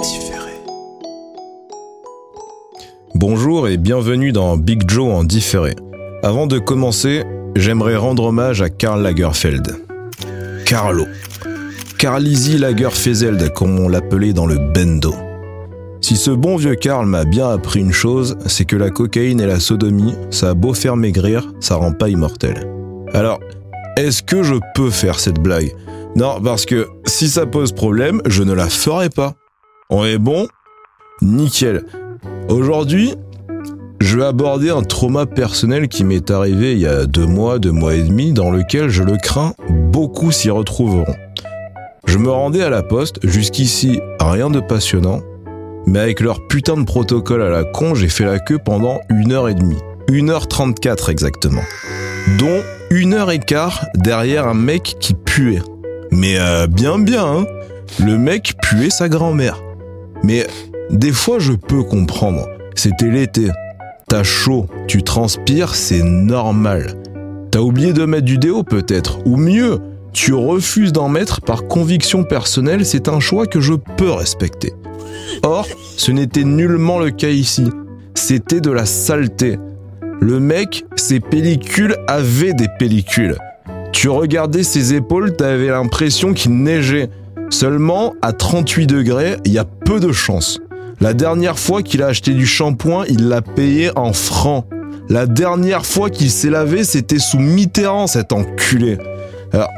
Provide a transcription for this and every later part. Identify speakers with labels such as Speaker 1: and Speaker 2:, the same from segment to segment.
Speaker 1: différé. Bonjour et bienvenue dans Big Joe en différé. Avant de commencer, j'aimerais rendre hommage à Karl Lagerfeld. Carlo. Carlisi Lagerfeld, comme on l'appelait dans le bendo. Si ce bon vieux Karl m'a bien appris une chose, c'est que la cocaïne et la sodomie, ça a beau faire maigrir, ça rend pas immortel. Alors, est-ce que je peux faire cette blague? Non, parce que si ça pose problème, je ne la ferai pas. On est bon? Nickel. Aujourd'hui, je vais aborder un trauma personnel qui m'est arrivé il y a deux mois, deux mois et demi, dans lequel je le crains, beaucoup s'y retrouveront. Je me rendais à la poste, jusqu'ici rien de passionnant, mais avec leur putain de protocole à la con, j'ai fait la queue pendant une heure et demie. Une heure trente-quatre exactement. Dont une heure et quart derrière un mec qui puait. Mais euh, bien bien, hein Le mec puait sa grand-mère. Mais des fois je peux comprendre. C'était l'été. T'as chaud, tu transpires, c'est normal. T'as oublié de mettre du déo peut-être, ou mieux, tu refuses d'en mettre par conviction personnelle, c'est un choix que je peux respecter. Or, ce n'était nullement le cas ici. C'était de la saleté. Le mec, ses pellicules avaient des pellicules. Tu regardais ses épaules, t'avais l'impression qu'il neigeait. Seulement, à 38 degrés, il y a peu de chance. La dernière fois qu'il a acheté du shampoing, il l'a payé en francs. La dernière fois qu'il s'est lavé, c'était sous Mitterrand, cet enculé. Alors,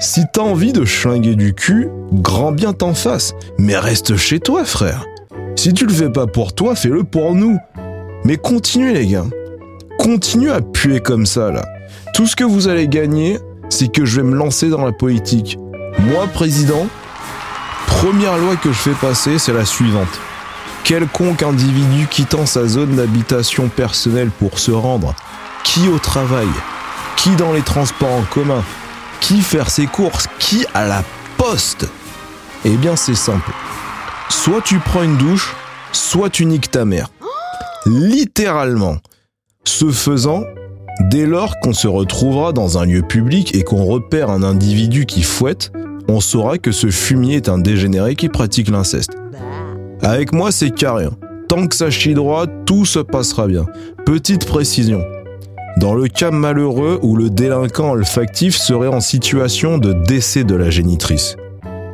Speaker 1: si t'as envie de schlinguer du cul, grand bien t'en fasse. Mais reste chez toi, frère. Si tu le fais pas pour toi, fais-le pour nous. Mais continuez, les gars. Continuez à puer comme ça, là. Tout ce que vous allez gagner, c'est que je vais me lancer dans la politique. Moi, président, première loi que je fais passer, c'est la suivante quelconque individu quittant sa zone d'habitation personnelle pour se rendre, qui au travail, qui dans les transports en commun, qui faire ses courses, qui à la poste Eh bien c'est simple. Soit tu prends une douche, soit tu niques ta mère. Littéralement. Ce faisant, dès lors qu'on se retrouvera dans un lieu public et qu'on repère un individu qui fouette, on saura que ce fumier est un dégénéré qui pratique l'inceste. Avec moi, c'est carré. Tant que ça chie droit, tout se passera bien. Petite précision. Dans le cas malheureux où le délinquant olfactif serait en situation de décès de la génitrice.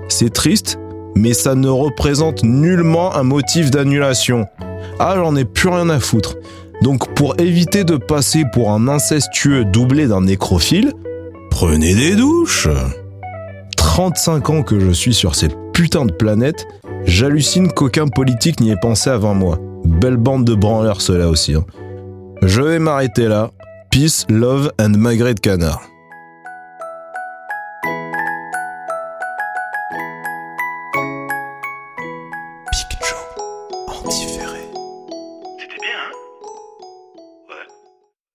Speaker 1: C'est triste, mais ça ne représente nullement un motif d'annulation. Ah, j'en ai plus rien à foutre. Donc pour éviter de passer pour un incestueux doublé d'un nécrophile, prenez des douches. 35 ans que je suis sur cette putain de planète, j'hallucine qu'aucun politique n'y ait pensé avant moi. Belle bande de branleurs ceux-là aussi. Hein. Je vais m'arrêter là. Peace, love and magret de canard.